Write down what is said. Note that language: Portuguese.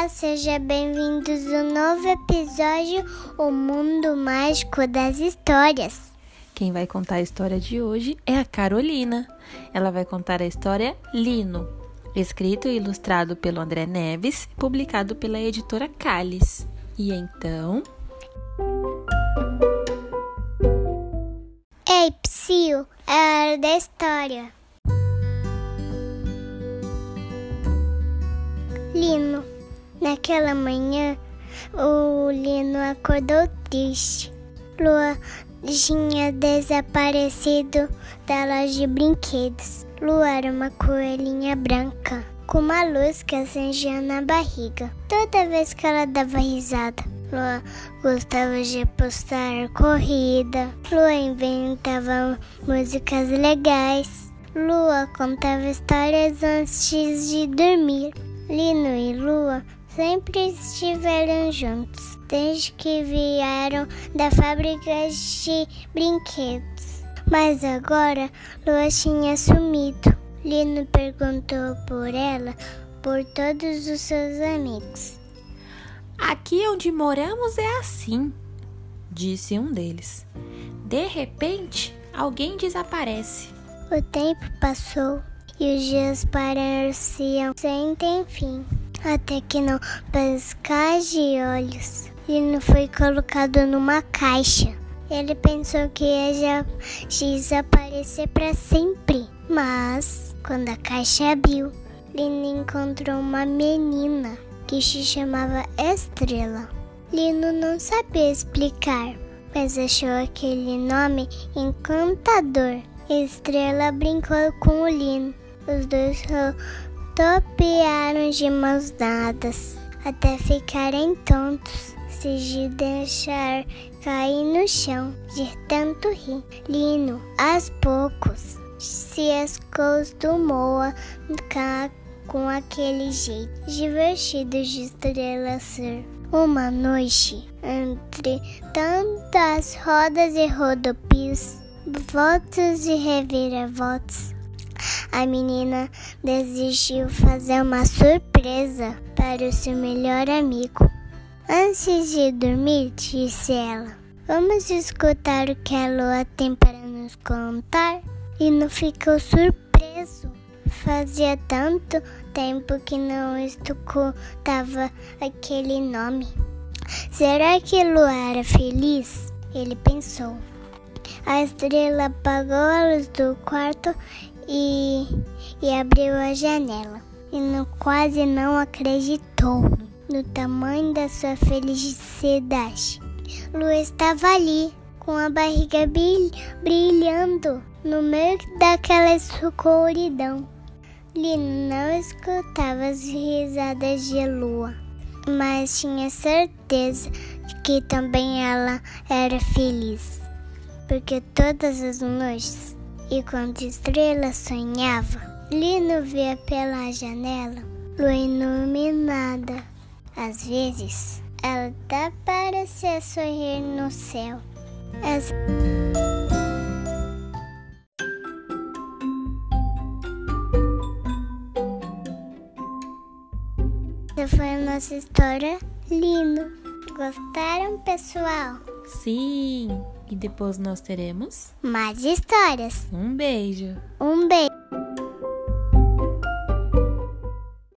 Olá, sejam bem-vindos ao novo episódio O Mundo Mágico das Histórias. Quem vai contar a história de hoje é a Carolina. Ela vai contar a história Lino, escrito e ilustrado pelo André Neves, publicado pela editora Cálice. E então. Ei, Psyu, é a hora da história. Lino. Naquela manhã, o Lino acordou triste. Lua tinha desaparecido da loja de brinquedos. Lua era uma coelhinha branca, com uma luz que acendia na barriga. Toda vez que ela dava risada, Lua gostava de postar corrida. Lua inventava músicas legais. Lua contava histórias antes de dormir. Lino e Lua sempre estiveram juntos, desde que vieram da fábrica de brinquedos. Mas agora Lua tinha sumido. Lino perguntou por ela, por todos os seus amigos. Aqui onde moramos é assim, disse um deles. De repente, alguém desaparece. O tempo passou e os dias pareciam sem ter fim, até que não piscar de olhos, Lino foi colocado numa caixa. Ele pensou que ia desaparecer para sempre, mas quando a caixa abriu, Lino encontrou uma menina que se chamava Estrela. Lino não sabia explicar, mas achou aquele nome encantador. Estrela brincou com o Lino os dois rodopiaram de mãos dadas até ficarem tontos, se de deixar cair no chão de tanto rir. Lino, aos poucos, se acostumou a ficar com aquele jeito divertido de estrela ser. Uma noite, entre tantas rodas e rodopios, voltas e reviravoltas, a menina desistiu fazer uma surpresa para o seu melhor amigo. Antes de dormir, disse ela: Vamos escutar o que a lua tem para nos contar? E não ficou surpreso. Fazia tanto tempo que não escutava aquele nome. Será que Lua era feliz? Ele pensou. A estrela apagou a luz do quarto e, e abriu a janela. E no, quase não acreditou no tamanho da sua felicidade. Lua estava ali, com a barriga brilhando no meio daquela escuridão. Lino não escutava as risadas de Lua, mas tinha certeza que também ela era feliz, porque todas as noites Enquanto Estrela sonhava, Lino via pela janela lua iluminada. Às vezes, ela até parecia sorrir no céu. Essa... Essa foi a nossa história, Lino. Gostaram, pessoal? Sim! E depois nós teremos mais histórias. Um beijo. Um beijo.